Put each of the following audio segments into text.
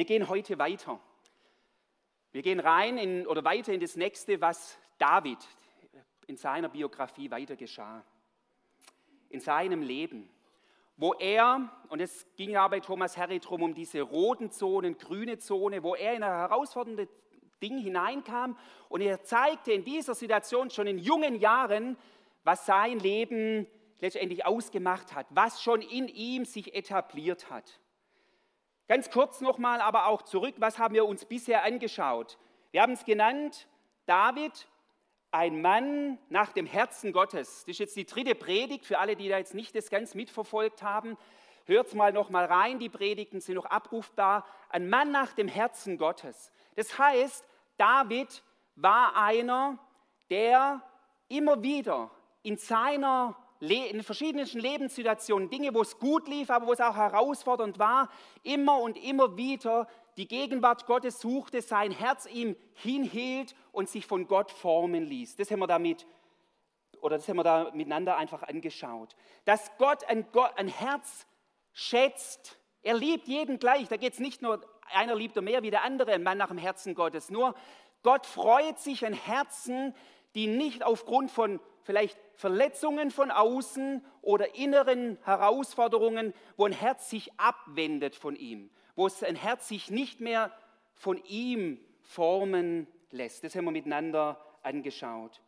Wir gehen heute weiter. Wir gehen rein in, oder weiter in das nächste, was David in seiner Biografie weiter geschah. In seinem Leben. Wo er, und es ging ja bei Thomas Harry drum um diese roten Zonen, grüne Zone, wo er in ein herausforderndes Ding hineinkam und er zeigte in dieser Situation schon in jungen Jahren, was sein Leben letztendlich ausgemacht hat, was schon in ihm sich etabliert hat. Ganz kurz nochmal, aber auch zurück, was haben wir uns bisher angeschaut? Wir haben es genannt, David, ein Mann nach dem Herzen Gottes. Das ist jetzt die dritte Predigt für alle, die da jetzt nicht das ganz mitverfolgt haben. Hört mal noch mal rein, die Predigten sind noch abrufbar. Ein Mann nach dem Herzen Gottes. Das heißt, David war einer, der immer wieder in seiner in verschiedenen Lebenssituationen, Dinge, wo es gut lief, aber wo es auch herausfordernd war, immer und immer wieder die Gegenwart Gottes suchte, sein Herz ihm hinhielt und sich von Gott formen ließ. Das haben wir damit oder das haben wir da miteinander einfach angeschaut. Dass Gott ein, ein Herz schätzt. Er liebt jeden gleich. Da geht es nicht nur, einer liebt er mehr wie der andere, ein Mann nach dem Herzen Gottes. Nur Gott freut sich an Herzen, die nicht aufgrund von vielleicht Verletzungen von außen oder inneren Herausforderungen, wo ein Herz sich abwendet von ihm, wo ein Herz sich nicht mehr von ihm formen lässt. Das haben wir miteinander angeschaut.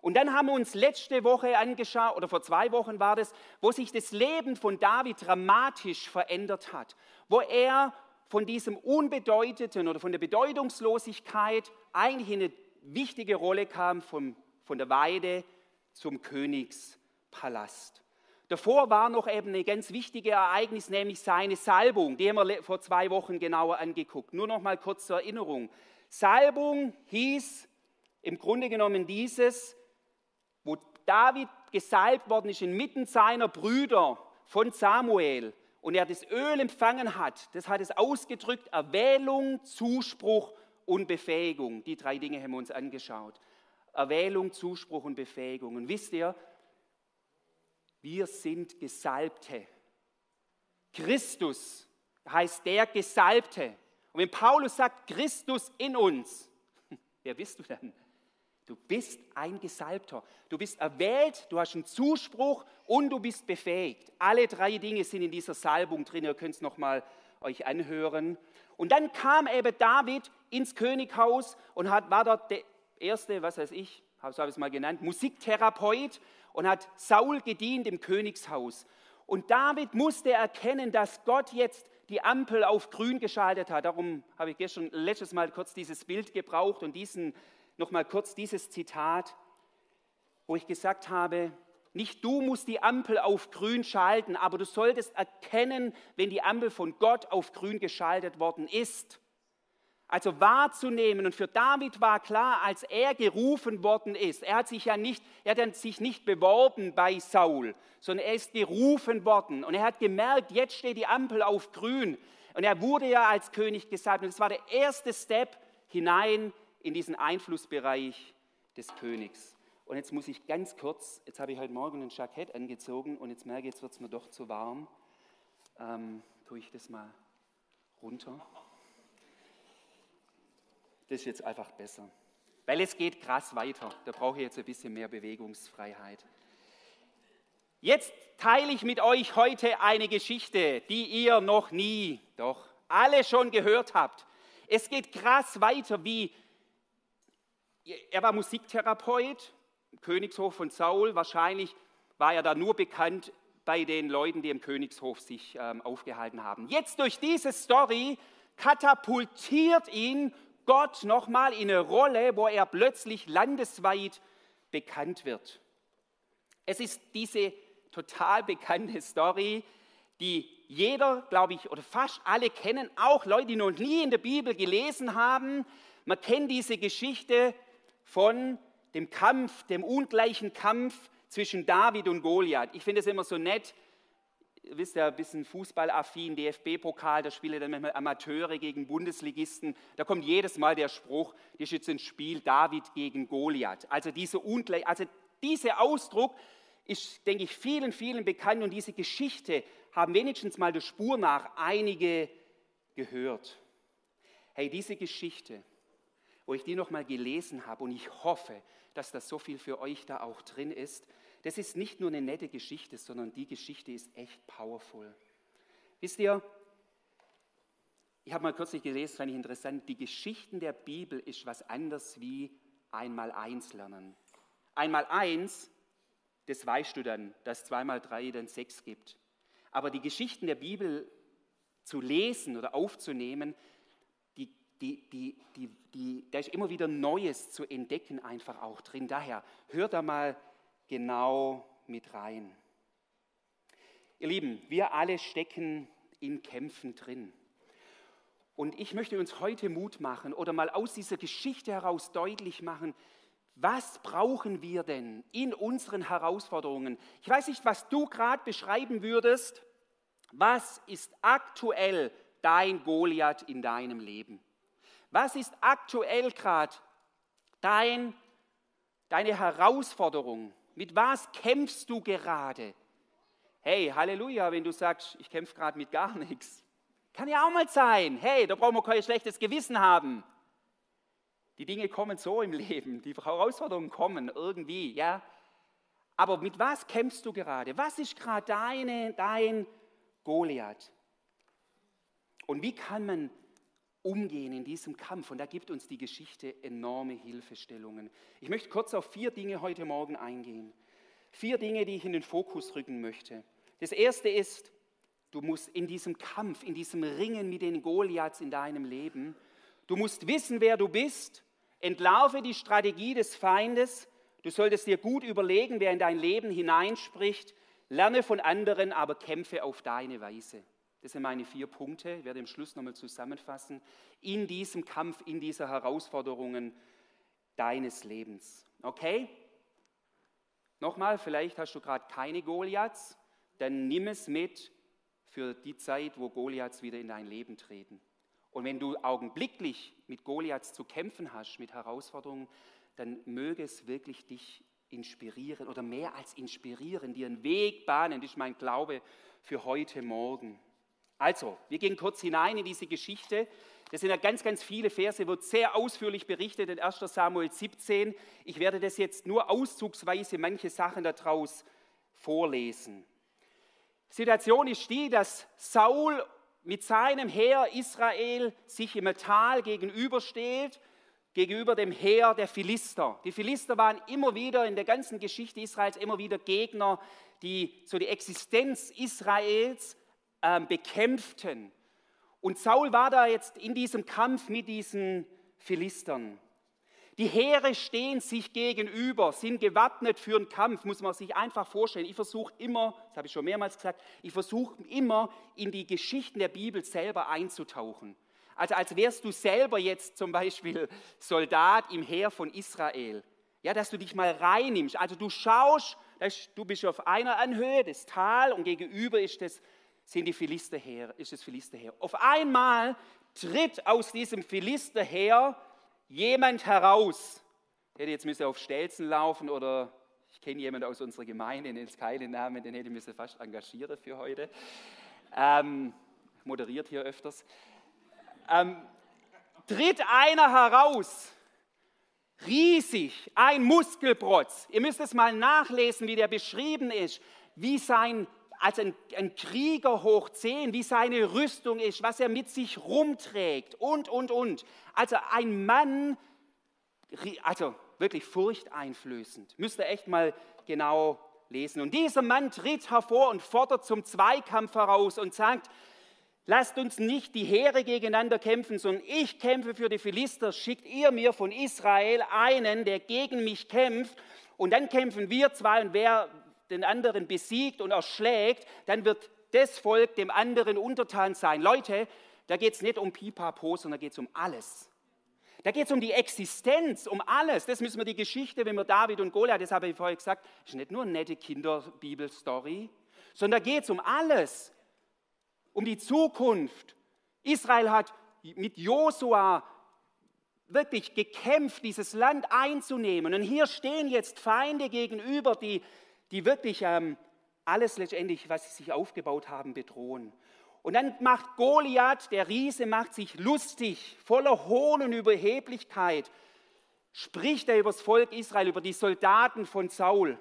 Und dann haben wir uns letzte Woche angeschaut, oder vor zwei Wochen war das, wo sich das Leben von David dramatisch verändert hat, wo er von diesem Unbedeuteten oder von der Bedeutungslosigkeit eigentlich in eine wichtige Rolle kam, vom, von der Weide zum Königspalast. Davor war noch eben ein ganz wichtiges Ereignis, nämlich seine Salbung. Die haben wir vor zwei Wochen genauer angeguckt. Nur noch mal kurz zur Erinnerung. Salbung hieß im Grunde genommen dieses, wo David gesalbt worden ist inmitten seiner Brüder von Samuel und er das Öl empfangen hat, das hat es ausgedrückt, Erwählung, Zuspruch und Befähigung. Die drei Dinge haben wir uns angeschaut. Erwählung, Zuspruch und Befähigung. Und wisst ihr, wir sind Gesalbte. Christus heißt der Gesalbte. Und wenn Paulus sagt, Christus in uns, wer bist du denn? Du bist ein Gesalbter. Du bist erwählt, du hast einen Zuspruch und du bist befähigt. Alle drei Dinge sind in dieser Salbung drin. Ihr könnt es nochmal euch anhören. Und dann kam eben David ins Könighaus und hat, war dort erste, was weiß ich, so habe ich es mal genannt, Musiktherapeut und hat Saul gedient im Königshaus. Und David musste erkennen, dass Gott jetzt die Ampel auf grün geschaltet hat. Darum habe ich gestern letztes Mal kurz dieses Bild gebraucht und diesen noch mal kurz dieses Zitat, wo ich gesagt habe, nicht du musst die Ampel auf grün schalten, aber du solltest erkennen, wenn die Ampel von Gott auf grün geschaltet worden ist. Also wahrzunehmen. Und für David war klar, als er gerufen worden ist, er hat sich ja nicht, er hat sich nicht beworben bei Saul, sondern er ist gerufen worden. Und er hat gemerkt, jetzt steht die Ampel auf grün. Und er wurde ja als König gesagt. Und das war der erste Step hinein in diesen Einflussbereich des Königs. Und jetzt muss ich ganz kurz, jetzt habe ich heute Morgen ein Jackett angezogen und jetzt merke ich, jetzt wird es mir doch zu warm. Ähm, tue ich das mal runter. Das ist jetzt einfach besser. Weil es geht krass weiter. Da brauche ich jetzt ein bisschen mehr Bewegungsfreiheit. Jetzt teile ich mit euch heute eine Geschichte, die ihr noch nie, doch alle schon gehört habt. Es geht krass weiter, wie er war Musiktherapeut, Königshof von Saul. Wahrscheinlich war er da nur bekannt bei den Leuten, die im Königshof sich ähm, aufgehalten haben. Jetzt durch diese Story katapultiert ihn Gott nochmal in eine Rolle, wo er plötzlich landesweit bekannt wird. Es ist diese total bekannte Story, die jeder, glaube ich, oder fast alle kennen, auch Leute, die noch nie in der Bibel gelesen haben. Man kennt diese Geschichte von dem Kampf, dem ungleichen Kampf zwischen David und Goliath. Ich finde es immer so nett, wisst ja, ein bisschen fußballaffin, DFB-Pokal, da spielen dann manchmal Amateure gegen Bundesligisten. Da kommt jedes Mal der Spruch, das ist jetzt ein Spiel David gegen Goliath. Also, diese Ungleich, also dieser Ausdruck ist, denke ich, vielen, vielen bekannt und diese Geschichte haben wenigstens mal der Spur nach einige gehört. Hey, diese Geschichte, wo ich die nochmal gelesen habe und ich hoffe, dass das so viel für euch da auch drin ist, das ist nicht nur eine nette Geschichte, sondern die Geschichte ist echt powerful. Wisst ihr, ich habe mal kürzlich gelesen, fand ich interessant, die Geschichten der Bibel ist was anderes wie einmal eins lernen. Einmal eins, das weißt du dann, dass zweimal drei dann sechs gibt. Aber die Geschichten der Bibel zu lesen oder aufzunehmen, die, die, die, die, da ist immer wieder Neues zu entdecken einfach auch drin. Daher hört da mal genau mit rein. Ihr Lieben, wir alle stecken in Kämpfen drin. Und ich möchte uns heute Mut machen oder mal aus dieser Geschichte heraus deutlich machen, was brauchen wir denn in unseren Herausforderungen? Ich weiß nicht, was du gerade beschreiben würdest. Was ist aktuell dein Goliath in deinem Leben? Was ist aktuell gerade dein, deine Herausforderung? Mit was kämpfst du gerade? Hey, Halleluja, wenn du sagst, ich kämpfe gerade mit gar nichts. Kann ja auch mal sein. Hey, da brauchen wir kein schlechtes Gewissen haben. Die Dinge kommen so im Leben, die Herausforderungen kommen irgendwie, ja. Aber mit was kämpfst du gerade? Was ist gerade deine, dein Goliath? Und wie kann man umgehen in diesem Kampf? Und da gibt uns die Geschichte enorme Hilfestellungen. Ich möchte kurz auf vier Dinge heute Morgen eingehen. Vier Dinge, die ich in den Fokus rücken möchte. Das erste ist, Du musst in diesem Kampf, in diesem Ringen mit den Goliaths in deinem Leben, du musst wissen, wer du bist, entlarve die Strategie des Feindes, du solltest dir gut überlegen, wer in dein Leben hineinspricht, lerne von anderen, aber kämpfe auf deine Weise. Das sind meine vier Punkte, ich werde im Schluss nochmal zusammenfassen, in diesem Kampf, in dieser Herausforderungen deines Lebens. Okay? Nochmal, vielleicht hast du gerade keine Goliaths, dann nimm es mit für die Zeit, wo Goliaths wieder in dein Leben treten. Und wenn du augenblicklich mit Goliaths zu kämpfen hast, mit Herausforderungen, dann möge es wirklich dich inspirieren oder mehr als inspirieren, dir einen Weg bahnen. Das ist mein Glaube für heute Morgen. Also, wir gehen kurz hinein in diese Geschichte. Das sind ja ganz, ganz viele Verse, wird sehr ausführlich berichtet in 1 Samuel 17. Ich werde das jetzt nur auszugsweise manche Sachen daraus vorlesen. Situation ist die, dass Saul mit seinem Heer Israel sich im Tal gegenübersteht, gegenüber dem Heer der Philister. Die Philister waren immer wieder in der ganzen Geschichte Israels immer wieder Gegner, die so die Existenz Israels äh, bekämpften. Und Saul war da jetzt in diesem Kampf mit diesen Philistern. Die Heere stehen sich gegenüber, sind gewappnet für einen Kampf, muss man sich einfach vorstellen. Ich versuche immer, das habe ich schon mehrmals gesagt, ich versuche immer in die Geschichten der Bibel selber einzutauchen. Also als wärst du selber jetzt zum Beispiel Soldat im Heer von Israel. Ja, dass du dich mal reinnimmst. Also du schaust, du bist auf einer Anhöhe, das Tal, und gegenüber ist das, sind die Philisterheer, ist das Philisterheer. Auf einmal tritt aus diesem Philisterheer jemand heraus. Ich hätte jetzt müssen auf Stelzen laufen oder ich kenne jemanden aus unserer Gemeinde, den ist keinen Namen, den hätte ich müssen fast engagieren für heute. Ähm, moderiert hier öfters. Ähm, tritt einer heraus, riesig, ein Muskelprotz. Ihr müsst es mal nachlesen, wie der beschrieben ist, wie sein als ein, ein, Krieger hoch zehn, wie seine Rüstung ist, was er mit sich rumträgt und, und, und. Also ein Mann, also wirklich furchteinflößend. Müsst ihr echt mal genau lesen. Und dieser Mann tritt hervor und fordert zum Zweikampf heraus und sagt, lasst uns nicht die Heere gegeneinander kämpfen, sondern ich kämpfe für die Philister. Schickt ihr mir von Israel einen, der gegen mich kämpft. Und dann kämpfen wir zwei und wer den anderen besiegt und erschlägt, dann wird das Volk dem anderen untertan sein. Leute, da geht es nicht um Pipapo, sondern da geht es um alles. Da geht es um die Existenz, um alles. Das müssen wir die Geschichte, wenn wir David und Goliath, das habe ich vorher gesagt, ist nicht nur eine nette Kinderbibelstory, sondern da geht es um alles. Um die Zukunft. Israel hat mit Josua wirklich gekämpft, dieses Land einzunehmen. Und hier stehen jetzt Feinde gegenüber, die die wirklich ähm, alles letztendlich, was sie sich aufgebaut haben, bedrohen. Und dann macht Goliath, der Riese, macht sich lustig, voller Hohn und Überheblichkeit, spricht er über das Volk Israel, über die Soldaten von Saul,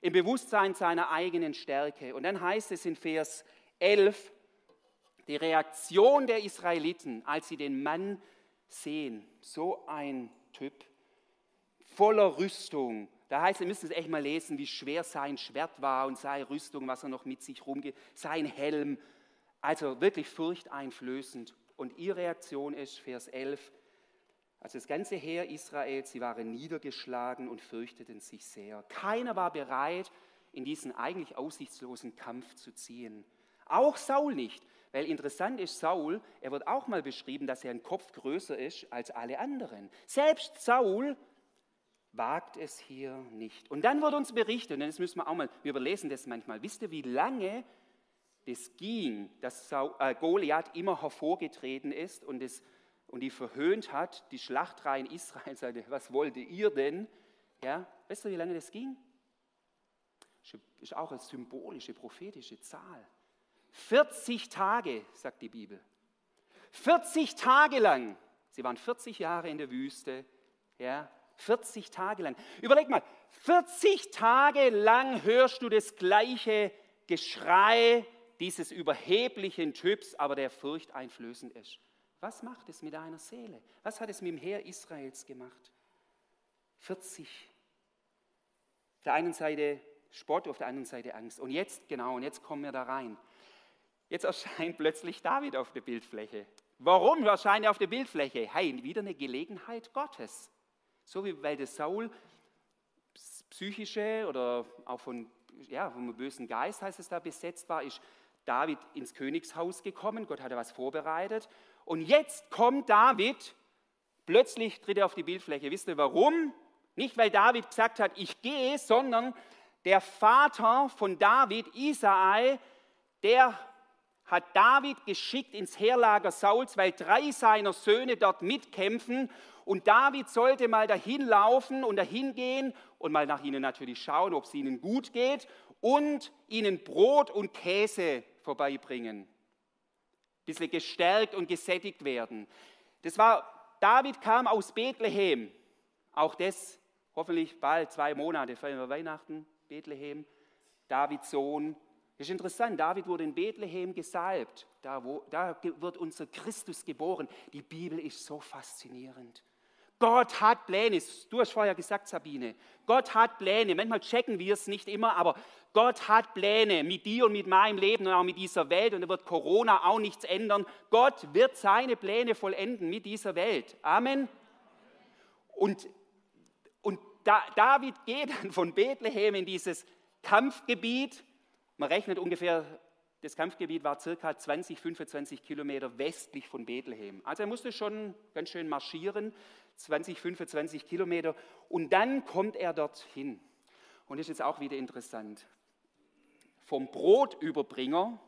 im Bewusstsein seiner eigenen Stärke. Und dann heißt es in Vers 11, die Reaktion der Israeliten, als sie den Mann sehen, so ein Typ, voller Rüstung. Da heißt, ihr müsst es echt mal lesen, wie schwer sein Schwert war und seine Rüstung, was er noch mit sich rumgeht, sein Helm. Also wirklich furchteinflößend. Und ihre Reaktion ist, Vers 11, also das ganze Heer Israels, sie waren niedergeschlagen und fürchteten sich sehr. Keiner war bereit, in diesen eigentlich aussichtslosen Kampf zu ziehen. Auch Saul nicht. Weil interessant ist, Saul, er wird auch mal beschrieben, dass er ein Kopf größer ist als alle anderen. Selbst Saul wagt es hier nicht. Und dann wird uns berichtet, und das müssen wir auch mal, wir überlesen das manchmal, wisst ihr, wie lange das ging, dass äh, Goliath immer hervorgetreten ist und, das, und die verhöhnt hat, die Schlachtreihen Israels, sagte, was wollt ihr denn? Ja, weißt du, wie lange das ging? Ist auch eine symbolische, prophetische Zahl. 40 Tage, sagt die Bibel. 40 Tage lang. Sie waren 40 Jahre in der Wüste. Ja, 40 Tage lang. Überleg mal, 40 Tage lang hörst du das gleiche Geschrei dieses überheblichen Typs, aber der furchteinflößend ist. Was macht es mit deiner Seele? Was hat es mit dem Heer Israels gemacht? 40. Auf der einen Seite Spott, auf der anderen Seite Angst. Und jetzt, genau, und jetzt kommen wir da rein. Jetzt erscheint plötzlich David auf der Bildfläche. Warum erscheint er auf der Bildfläche? Hey, wieder eine Gelegenheit Gottes. So wie weil der Saul psychische oder auch von, ja, vom bösen Geist, heißt es da, besetzt war, ist David ins Königshaus gekommen. Gott hatte was vorbereitet. Und jetzt kommt David, plötzlich tritt er auf die Bildfläche. Wisst ihr warum? Nicht, weil David gesagt hat, ich gehe, sondern der Vater von David, Isai, der hat David geschickt ins Heerlager Sauls, weil drei seiner Söhne dort mitkämpfen. Und David sollte mal dahin laufen und dahin gehen und mal nach ihnen natürlich schauen, ob es ihnen gut geht und ihnen Brot und Käse vorbeibringen. Ein bisschen gestärkt und gesättigt werden. Das war, David kam aus Bethlehem. Auch das hoffentlich bald, zwei Monate, wir Weihnachten, Bethlehem. Davids Sohn, ist interessant, David wurde in Bethlehem gesalbt. Da, wo, da wird unser Christus geboren. Die Bibel ist so faszinierend. Gott hat Pläne. Du hast vorher gesagt, Sabine. Gott hat Pläne. Manchmal checken wir es nicht immer, aber Gott hat Pläne mit dir und mit meinem Leben und auch mit dieser Welt. Und da wird Corona auch nichts ändern. Gott wird seine Pläne vollenden mit dieser Welt. Amen. Und, und da, David geht dann von Bethlehem in dieses Kampfgebiet man rechnet ungefähr, das Kampfgebiet war circa 20, 25 Kilometer westlich von Bethlehem. Also er musste schon ganz schön marschieren, 20, 25 Kilometer. Und dann kommt er dorthin. Und das ist jetzt auch wieder interessant. Vom Brotüberbringer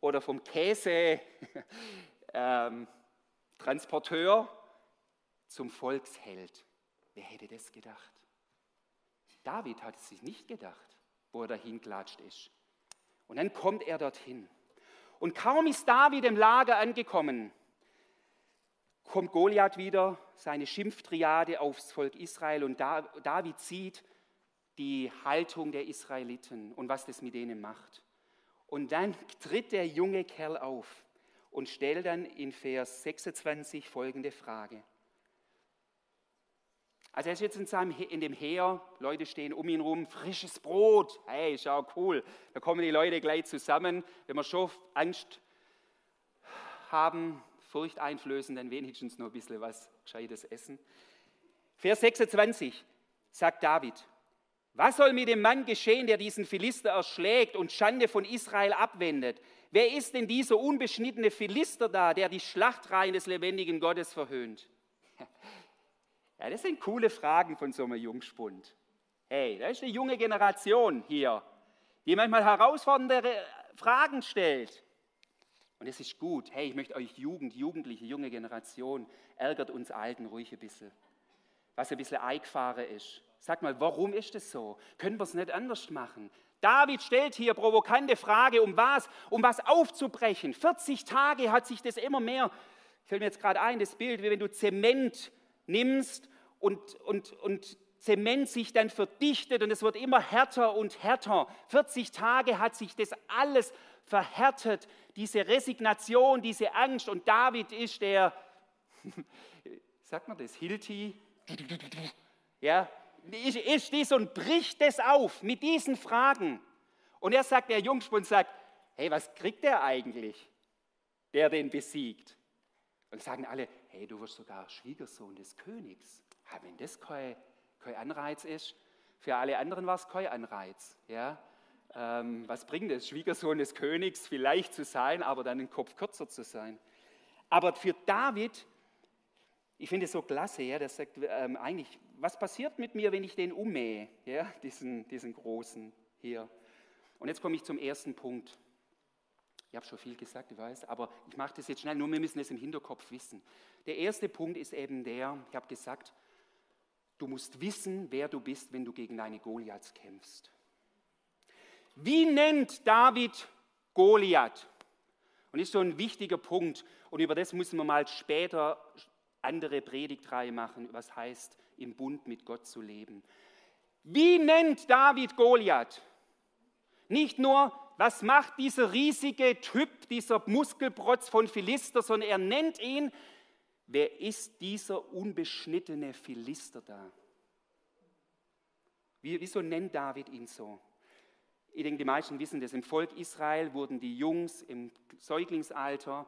oder vom Käse-Transporteur ähm, zum Volksheld. Wer hätte das gedacht? David hat es sich nicht gedacht, wo er dahin klatscht ist. Und dann kommt er dorthin. Und kaum ist David im Lager angekommen, kommt Goliath wieder, seine Schimpftriade aufs Volk Israel und David sieht die Haltung der Israeliten und was das mit denen macht. Und dann tritt der junge Kerl auf und stellt dann in Vers 26 folgende Frage. Also er ist jetzt in, seinem, in dem Heer, Leute stehen um ihn rum, frisches Brot, hey, schau cool. Da kommen die Leute gleich zusammen. Wenn wir schon Angst haben, Furcht einflößen, dann wenigstens noch ein bisschen was Gescheites essen. Vers 26 sagt David, was soll mit dem Mann geschehen, der diesen Philister erschlägt und Schande von Israel abwendet? Wer ist denn dieser unbeschnittene Philister da, der die Schlachtreihen des lebendigen Gottes verhöhnt? Ja, das sind coole Fragen von so einem Jungspund. Hey, da ist eine junge Generation hier, die manchmal herausfordernde Fragen stellt. Und es ist gut. Hey, ich möchte euch Jugend, Jugendliche, junge Generation, ärgert uns Alten ruhig ein bisschen. Was ein bisschen eingefahren ist. Sag mal, warum ist das so? Können wir es nicht anders machen? David stellt hier provokante Frage, um was? Um was aufzubrechen. 40 Tage hat sich das immer mehr, fällt mir jetzt gerade ein, das Bild, wie wenn du Zement nimmst und, und, und Zement sich dann verdichtet und es wird immer härter und härter. 40 Tage hat sich das alles verhärtet, diese Resignation, diese Angst. Und David ist der, sagt man das, Hilti, ja, ist, ist dies und bricht es auf mit diesen Fragen. Und er sagt, der Jungspund sagt, hey, was kriegt der eigentlich, der den besiegt? Und sagen alle, hey, du wirst sogar Schwiegersohn des Königs. Ja, wenn das kein, kein Anreiz ist, für alle anderen war es kein Anreiz. Ja? Ähm, was bringt es, Schwiegersohn des Königs vielleicht zu sein, aber dann den Kopf kürzer zu sein? Aber für David, ich finde es so klasse, ja, der sagt ähm, eigentlich, was passiert mit mir, wenn ich den ummähe, ja, diesen, diesen großen hier? Und jetzt komme ich zum ersten Punkt. Ich habe schon viel gesagt, ich weiß, aber ich mache das jetzt schnell, nur wir müssen es im Hinterkopf wissen. Der erste Punkt ist eben der, ich habe gesagt, du musst wissen, wer du bist, wenn du gegen deine Goliaths kämpfst. Wie nennt David Goliath? Und das ist so ein wichtiger Punkt. Und über das müssen wir mal später andere Predigtreihe machen, was heißt, im Bund mit Gott zu leben. Wie nennt David Goliath? Nicht nur, was macht dieser riesige Typ, dieser Muskelprotz von Philister, sondern er nennt ihn, wer ist dieser unbeschnittene Philister da? Wieso nennt David ihn so? Ich denke, die meisten wissen das. Im Volk Israel wurden die Jungs im Säuglingsalter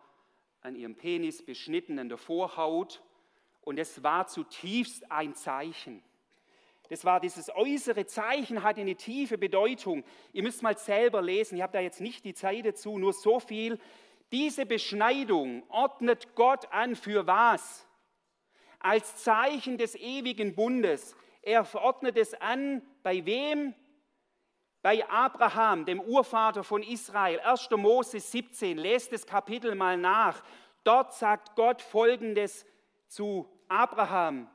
an ihrem Penis beschnitten, an der Vorhaut. Und es war zutiefst ein Zeichen. Das war dieses äußere Zeichen, hatte eine tiefe Bedeutung. Ihr müsst mal selber lesen, ich habe da jetzt nicht die Zeit dazu, nur so viel. Diese Beschneidung ordnet Gott an für was? Als Zeichen des ewigen Bundes. Er verordnet es an, bei wem? Bei Abraham, dem Urvater von Israel, 1. Mose 17, lest das Kapitel mal nach. Dort sagt Gott folgendes zu Abraham.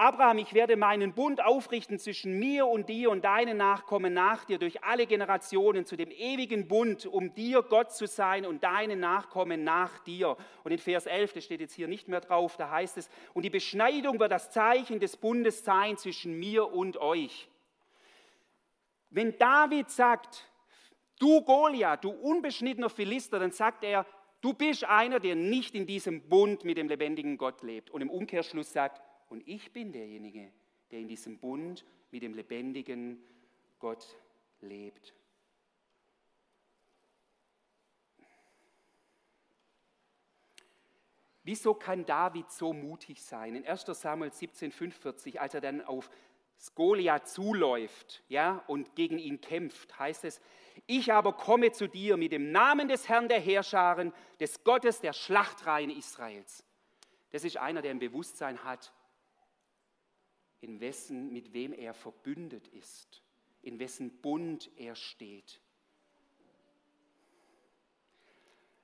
Abraham, ich werde meinen Bund aufrichten zwischen mir und dir und deinen Nachkommen nach dir durch alle Generationen zu dem ewigen Bund, um dir Gott zu sein und deine Nachkommen nach dir. Und in Vers 11, das steht jetzt hier nicht mehr drauf, da heißt es, und die Beschneidung wird das Zeichen des Bundes sein zwischen mir und euch. Wenn David sagt, du Goliath, du unbeschnittener Philister, dann sagt er, du bist einer, der nicht in diesem Bund mit dem lebendigen Gott lebt. Und im Umkehrschluss sagt, und ich bin derjenige, der in diesem Bund mit dem lebendigen Gott lebt. Wieso kann David so mutig sein? In 1 Samuel 17,45, als er dann auf Goliath zuläuft ja, und gegen ihn kämpft, heißt es, ich aber komme zu dir mit dem Namen des Herrn der Heerscharen, des Gottes der Schlachtreihen Israels. Das ist einer, der ein Bewusstsein hat, in wessen, mit wem er verbündet ist, in wessen Bund er steht.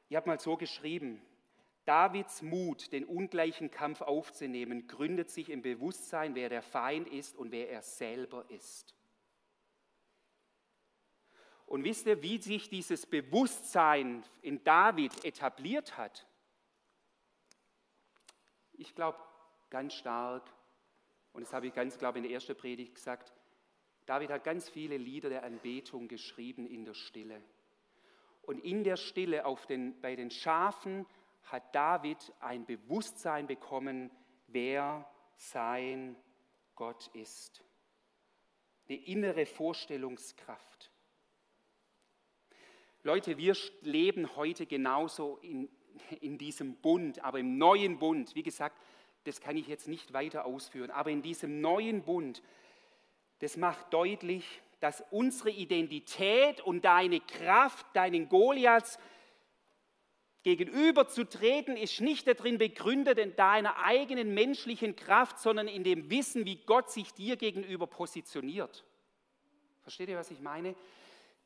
Ich habe mal so geschrieben, Davids Mut, den ungleichen Kampf aufzunehmen, gründet sich im Bewusstsein, wer der Feind ist und wer er selber ist. Und wisst ihr, wie sich dieses Bewusstsein in David etabliert hat? Ich glaube ganz stark, und das habe ich ganz, glaube ich, in der ersten Predigt gesagt, David hat ganz viele Lieder der Anbetung geschrieben in der Stille. Und in der Stille den, bei den Schafen hat David ein Bewusstsein bekommen, wer sein Gott ist. Eine innere Vorstellungskraft. Leute, wir leben heute genauso in, in diesem Bund, aber im neuen Bund. Wie gesagt, das kann ich jetzt nicht weiter ausführen, aber in diesem neuen Bund, das macht deutlich, dass unsere Identität und deine Kraft, deinen Goliaths, Gegenüberzutreten ist nicht darin begründet in deiner eigenen menschlichen Kraft, sondern in dem Wissen, wie Gott sich dir gegenüber positioniert. Versteht ihr, was ich meine?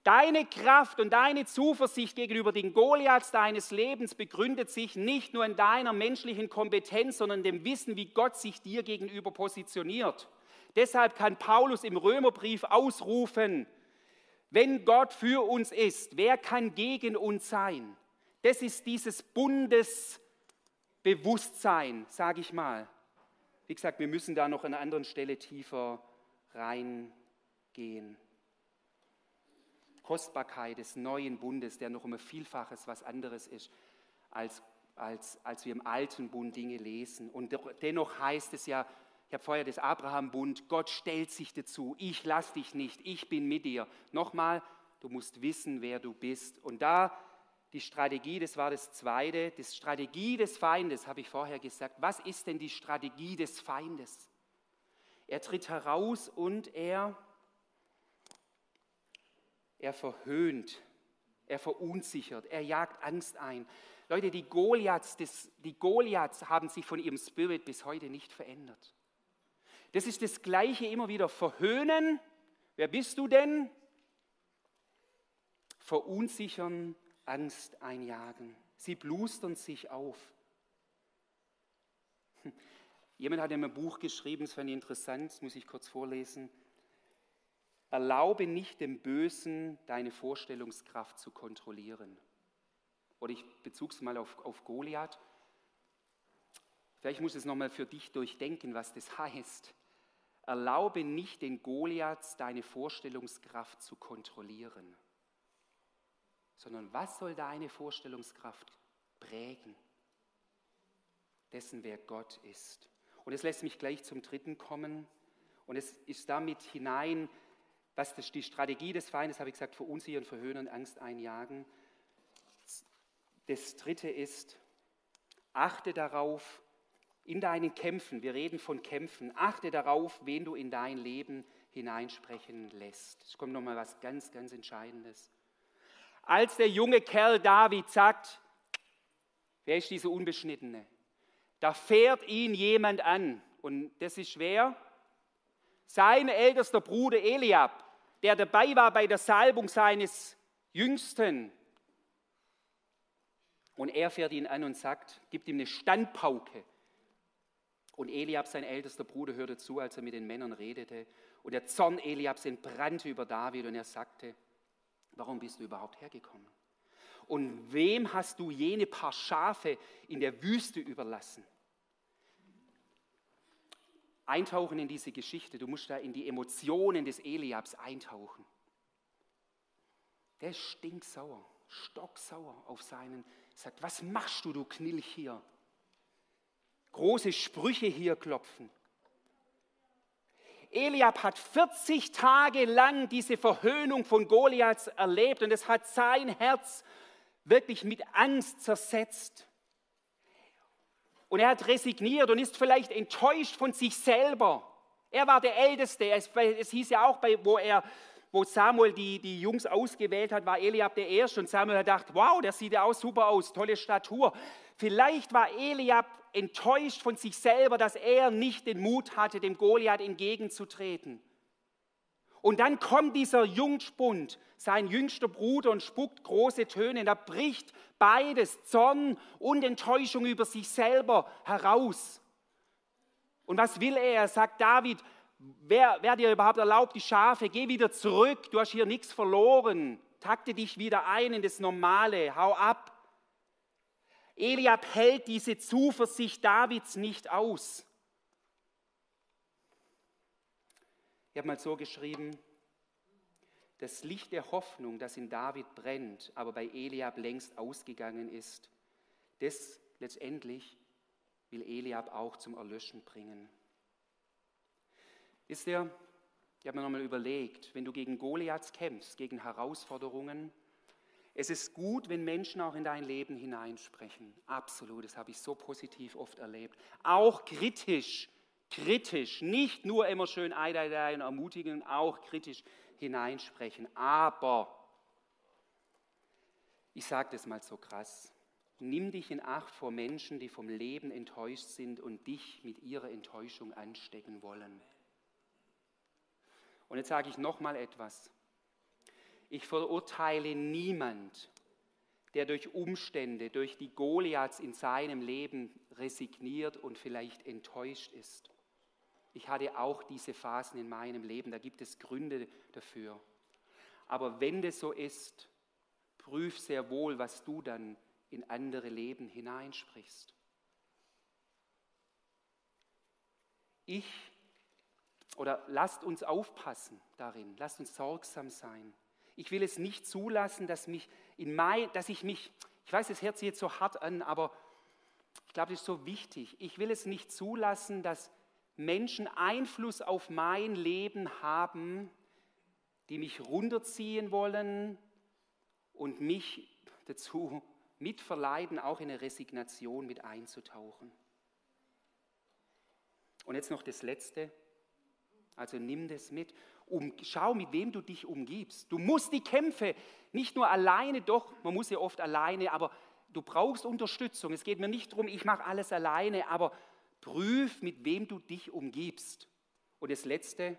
Deine Kraft und deine Zuversicht gegenüber den Goliaths deines Lebens begründet sich nicht nur in deiner menschlichen Kompetenz, sondern dem Wissen, wie Gott sich dir gegenüber positioniert. Deshalb kann Paulus im Römerbrief ausrufen, Wenn Gott für uns ist, wer kann gegen uns sein? Das ist dieses Bundesbewusstsein, sage ich mal. Wie gesagt, wir müssen da noch an einer anderen Stelle tiefer reingehen. Kostbarkeit des neuen Bundes, der noch ein Vielfaches was anderes ist, als, als, als wir im alten Bund Dinge lesen. Und dennoch heißt es ja, ich habe vorher das Abraham-Bund, Gott stellt sich dazu, ich lasse dich nicht, ich bin mit dir. Nochmal, du musst wissen, wer du bist. Und da die Strategie, das war das Zweite, die Strategie des Feindes, habe ich vorher gesagt. Was ist denn die Strategie des Feindes? Er tritt heraus und er, er verhöhnt, er verunsichert, er jagt Angst ein. Leute, die Goliaths, das, die Goliaths haben sich von ihrem Spirit bis heute nicht verändert. Das ist das Gleiche immer wieder. Verhöhnen, wer bist du denn? Verunsichern, Angst einjagen. Sie blustern sich auf. Jemand hat in einem Buch geschrieben, das fand ich interessant, das muss ich kurz vorlesen. Erlaube nicht dem Bösen, deine Vorstellungskraft zu kontrollieren. Oder ich bezog es mal auf, auf Goliath. Vielleicht muss es nochmal für dich durchdenken, was das heißt. Erlaube nicht den Goliaths deine Vorstellungskraft zu kontrollieren, sondern was soll deine Vorstellungskraft prägen? Dessen, wer Gott ist. Und es lässt mich gleich zum dritten kommen. Und es ist damit hinein, was das, die Strategie des Feindes, habe ich gesagt, verunsichern, verhöhnen, Angst einjagen. Das dritte ist, achte darauf, in deinen Kämpfen, wir reden von Kämpfen, achte darauf, wen du in dein Leben hineinsprechen lässt. Es kommt nochmal was ganz, ganz Entscheidendes. Als der junge Kerl David sagt, wer ist dieser Unbeschnittene? Da fährt ihn jemand an. Und das ist schwer. Sein ältester Bruder Eliab, der dabei war bei der Salbung seines Jüngsten. Und er fährt ihn an und sagt, gibt ihm eine Standpauke. Und Eliab, sein ältester Bruder, hörte zu, als er mit den Männern redete. Und der Zorn Eliabs entbrannte über David und er sagte, warum bist du überhaupt hergekommen? Und wem hast du jene paar Schafe in der Wüste überlassen? Eintauchen in diese Geschichte, du musst da in die Emotionen des Eliabs eintauchen. Der ist stinksauer, stocksauer auf seinen, sagt, was machst du, du Knilch hier? große Sprüche hier klopfen. Eliab hat 40 Tage lang diese Verhöhnung von Goliaths erlebt und es hat sein Herz wirklich mit Angst zersetzt. Und er hat resigniert und ist vielleicht enttäuscht von sich selber. Er war der Älteste. Es, es hieß ja auch, bei, wo, er, wo Samuel die, die Jungs ausgewählt hat, war Eliab der Erste. Und Samuel hat gedacht, wow, der sieht ja auch super aus, tolle Statur. Vielleicht war Eliab enttäuscht von sich selber, dass er nicht den Mut hatte, dem Goliath entgegenzutreten. Und dann kommt dieser Jungspund, sein jüngster Bruder, und spuckt große Töne. Da bricht beides, Zorn und Enttäuschung über sich selber heraus. Und was will er? Er sagt David, wer, wer dir überhaupt erlaubt, die Schafe, geh wieder zurück, du hast hier nichts verloren. Takte dich wieder ein in das Normale, hau ab. Eliab hält diese Zuversicht Davids nicht aus. Ich habe mal so geschrieben, das Licht der Hoffnung, das in David brennt, aber bei Eliab längst ausgegangen ist, das letztendlich will Eliab auch zum Erlöschen bringen. Ist der, ich habe mir nochmal überlegt, wenn du gegen Goliaths kämpfst, gegen Herausforderungen, es ist gut, wenn Menschen auch in dein Leben hineinsprechen. Absolut, das habe ich so positiv oft erlebt. Auch kritisch, kritisch, nicht nur immer schön ei, ei, ei und ermutigen, auch kritisch hineinsprechen. Aber, ich sage das mal so krass, nimm dich in Acht vor Menschen, die vom Leben enttäuscht sind und dich mit ihrer Enttäuschung anstecken wollen. Und jetzt sage ich noch mal etwas. Ich verurteile niemand, der durch Umstände, durch die Goliaths in seinem Leben resigniert und vielleicht enttäuscht ist. Ich hatte auch diese Phasen in meinem Leben, da gibt es Gründe dafür. Aber wenn das so ist, prüf sehr wohl, was du dann in andere Leben hineinsprichst. Ich oder lasst uns aufpassen darin, lasst uns sorgsam sein. Ich will es nicht zulassen, dass, mich in mein, dass ich mich, ich weiß, hört sich jetzt so hart an, aber ich glaube, das ist so wichtig. Ich will es nicht zulassen, dass Menschen Einfluss auf mein Leben haben, die mich runterziehen wollen und mich dazu mitverleiden, auch in eine Resignation mit einzutauchen. Und jetzt noch das Letzte. Also nimm das mit. Um, schau, mit wem du dich umgibst. Du musst die Kämpfe nicht nur alleine, doch, man muss ja oft alleine, aber du brauchst Unterstützung. Es geht mir nicht darum, ich mache alles alleine, aber prüf, mit wem du dich umgibst. Und das Letzte,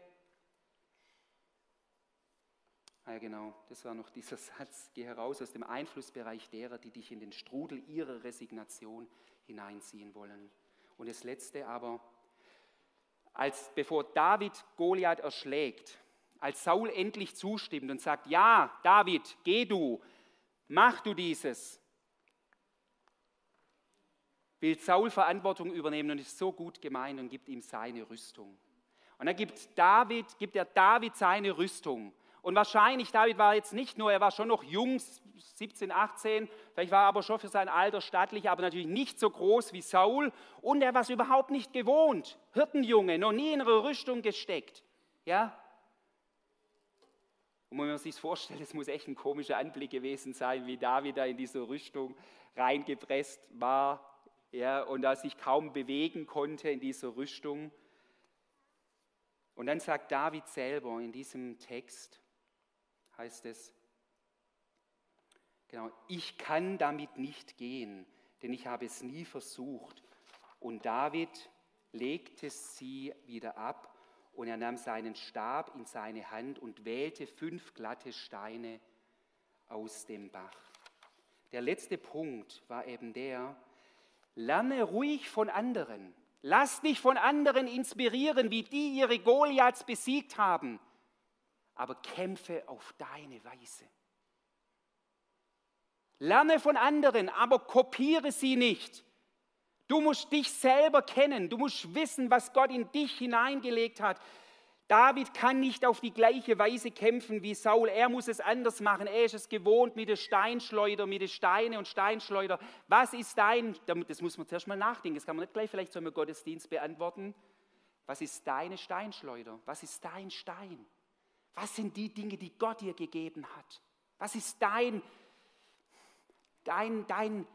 ah ja genau, das war noch dieser Satz, geh heraus aus dem Einflussbereich derer, die dich in den Strudel ihrer Resignation hineinziehen wollen. Und das Letzte aber, als bevor David Goliath erschlägt, als Saul endlich zustimmt und sagt, ja, David, geh du, mach du dieses, will Saul Verantwortung übernehmen und ist so gut gemeint und gibt ihm seine Rüstung. Und dann gibt David, gibt er David seine Rüstung. Und wahrscheinlich, David war jetzt nicht nur, er war schon noch jung, 17, 18, vielleicht war er aber schon für sein Alter stattlich, aber natürlich nicht so groß wie Saul. Und er war es überhaupt nicht gewohnt. Hirtenjunge, noch nie in eine Rüstung gesteckt. Ja? Und wenn man sich vorstellt, es muss echt ein komischer Anblick gewesen sein, wie David da in diese Rüstung reingepresst war ja, und da sich kaum bewegen konnte in dieser Rüstung. Und dann sagt David selber in diesem Text, heißt es, genau, ich kann damit nicht gehen, denn ich habe es nie versucht. Und David legte sie wieder ab und er nahm seinen Stab in seine Hand und wählte fünf glatte Steine aus dem Bach. Der letzte Punkt war eben der, Lerne ruhig von anderen. Lass dich von anderen inspirieren, wie die ihre Goliaths besiegt haben. Aber kämpfe auf deine Weise. Lerne von anderen, aber kopiere sie nicht. Du musst dich selber kennen. Du musst wissen, was Gott in dich hineingelegt hat. David kann nicht auf die gleiche Weise kämpfen wie Saul. Er muss es anders machen. Er ist es gewohnt mit der Steinschleuder, mit den Steine und Steinschleuder. Was ist dein, das muss man zuerst mal nachdenken, das kann man nicht gleich vielleicht so im Gottesdienst beantworten. Was ist deine Steinschleuder? Was ist dein Stein? Was sind die Dinge, die Gott dir gegeben hat? Was ist dein, dein, dein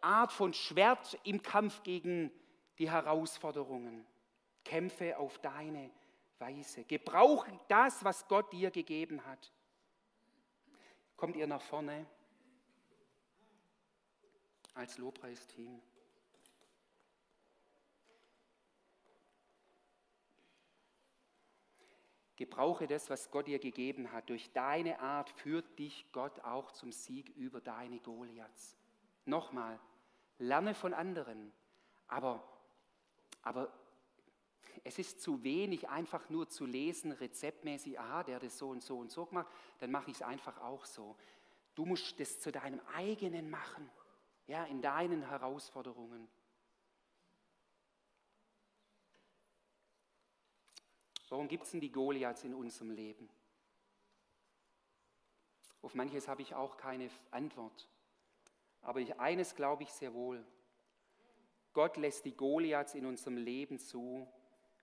Art von Schwert im Kampf gegen die Herausforderungen? Kämpfe auf deine Weise. Gebrauche das, was Gott dir gegeben hat. Kommt ihr nach vorne als Lobpreisteam? Gebrauche das, was Gott dir gegeben hat. Durch deine Art führt dich Gott auch zum Sieg über deine Goliaths. Nochmal, lerne von anderen, aber, aber es ist zu wenig, einfach nur zu lesen, rezeptmäßig, aha, der hat das so und so und so gemacht, dann mache ich es einfach auch so. Du musst das zu deinem eigenen machen, ja, in deinen Herausforderungen. Warum gibt es denn die Goliaths in unserem Leben? Auf manches habe ich auch keine Antwort. Aber ich, eines glaube ich sehr wohl. Gott lässt die Goliaths in unserem Leben zu,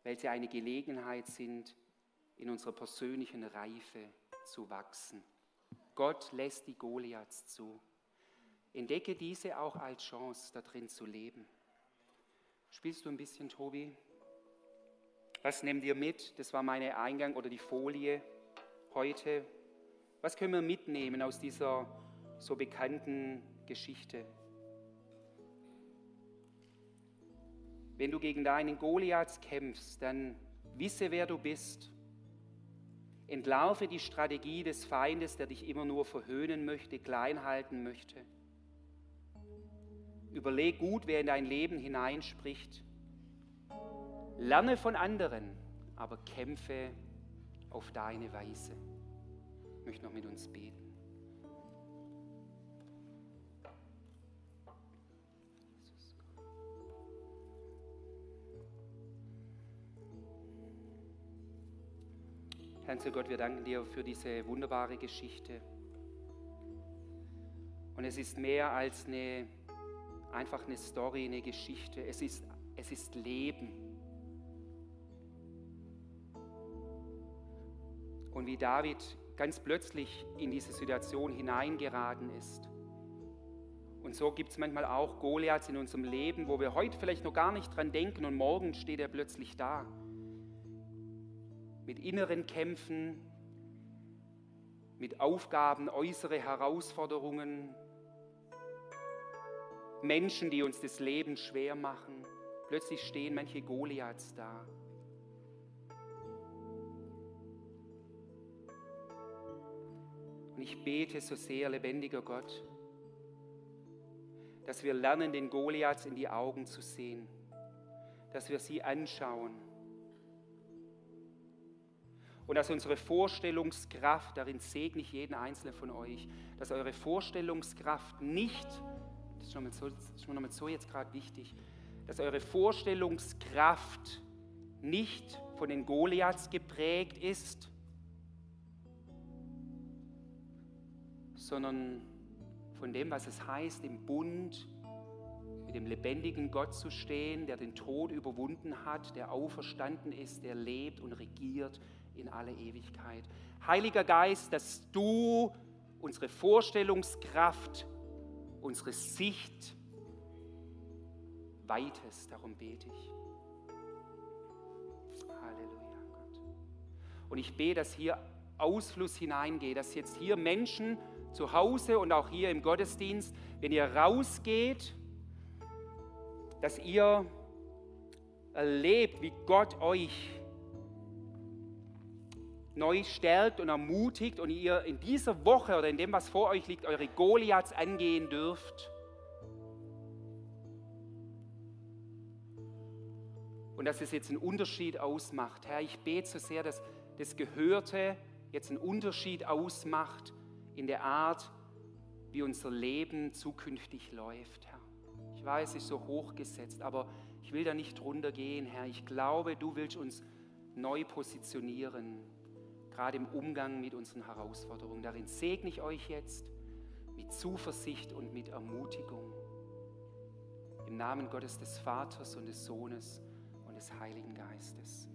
weil sie eine Gelegenheit sind, in unserer persönlichen Reife zu wachsen. Gott lässt die Goliaths zu. Entdecke diese auch als Chance, darin zu leben. Spielst du ein bisschen, Tobi? Was nehmt ihr mit? Das war meine Eingang oder die Folie heute. Was können wir mitnehmen aus dieser so bekannten Geschichte? Wenn du gegen deinen Goliaths kämpfst, dann wisse, wer du bist. Entlarve die Strategie des Feindes, der dich immer nur verhöhnen möchte, klein halten möchte. Überleg gut, wer in dein Leben hineinspricht. Lerne von anderen, aber kämpfe auf deine Weise. möchte noch mit uns beten. Zu Gott, wir danken dir für diese wunderbare Geschichte. Und es ist mehr als eine, einfach eine Story, eine Geschichte. Es ist, es ist Leben. Und wie David ganz plötzlich in diese Situation hineingeraten ist. Und so gibt es manchmal auch Goliaths in unserem Leben, wo wir heute vielleicht noch gar nicht dran denken und morgen steht er plötzlich da mit inneren Kämpfen, mit Aufgaben, äußere Herausforderungen, Menschen, die uns das Leben schwer machen. Plötzlich stehen manche Goliaths da. Und ich bete so sehr, lebendiger Gott, dass wir lernen, den Goliaths in die Augen zu sehen, dass wir sie anschauen und dass unsere Vorstellungskraft, darin segne ich jeden Einzelnen von euch, dass eure Vorstellungskraft nicht, das ist schon mal so, mal so jetzt gerade wichtig, dass eure Vorstellungskraft nicht von den Goliaths geprägt ist, sondern von dem, was es heißt, im Bund mit dem lebendigen Gott zu stehen, der den Tod überwunden hat, der auferstanden ist, der lebt und regiert in alle Ewigkeit. Heiliger Geist, dass du unsere Vorstellungskraft, unsere Sicht weitest, darum bete ich. Halleluja, Gott. Und ich bete, dass hier Ausfluss hineingeht, dass jetzt hier Menschen zu Hause und auch hier im Gottesdienst, wenn ihr rausgeht, dass ihr erlebt, wie Gott euch neu stärkt und ermutigt und ihr in dieser Woche oder in dem, was vor euch liegt, eure Goliaths angehen dürft. Und dass es jetzt einen Unterschied ausmacht. Herr, ich bete so sehr, dass das Gehörte jetzt einen Unterschied ausmacht in der Art, wie unser Leben zukünftig läuft, Herr. Ich weiß, es ist so hochgesetzt, aber ich will da nicht drunter gehen, Herr. Ich glaube, du willst uns neu positionieren gerade im Umgang mit unseren Herausforderungen. Darin segne ich euch jetzt mit Zuversicht und mit Ermutigung. Im Namen Gottes des Vaters und des Sohnes und des Heiligen Geistes.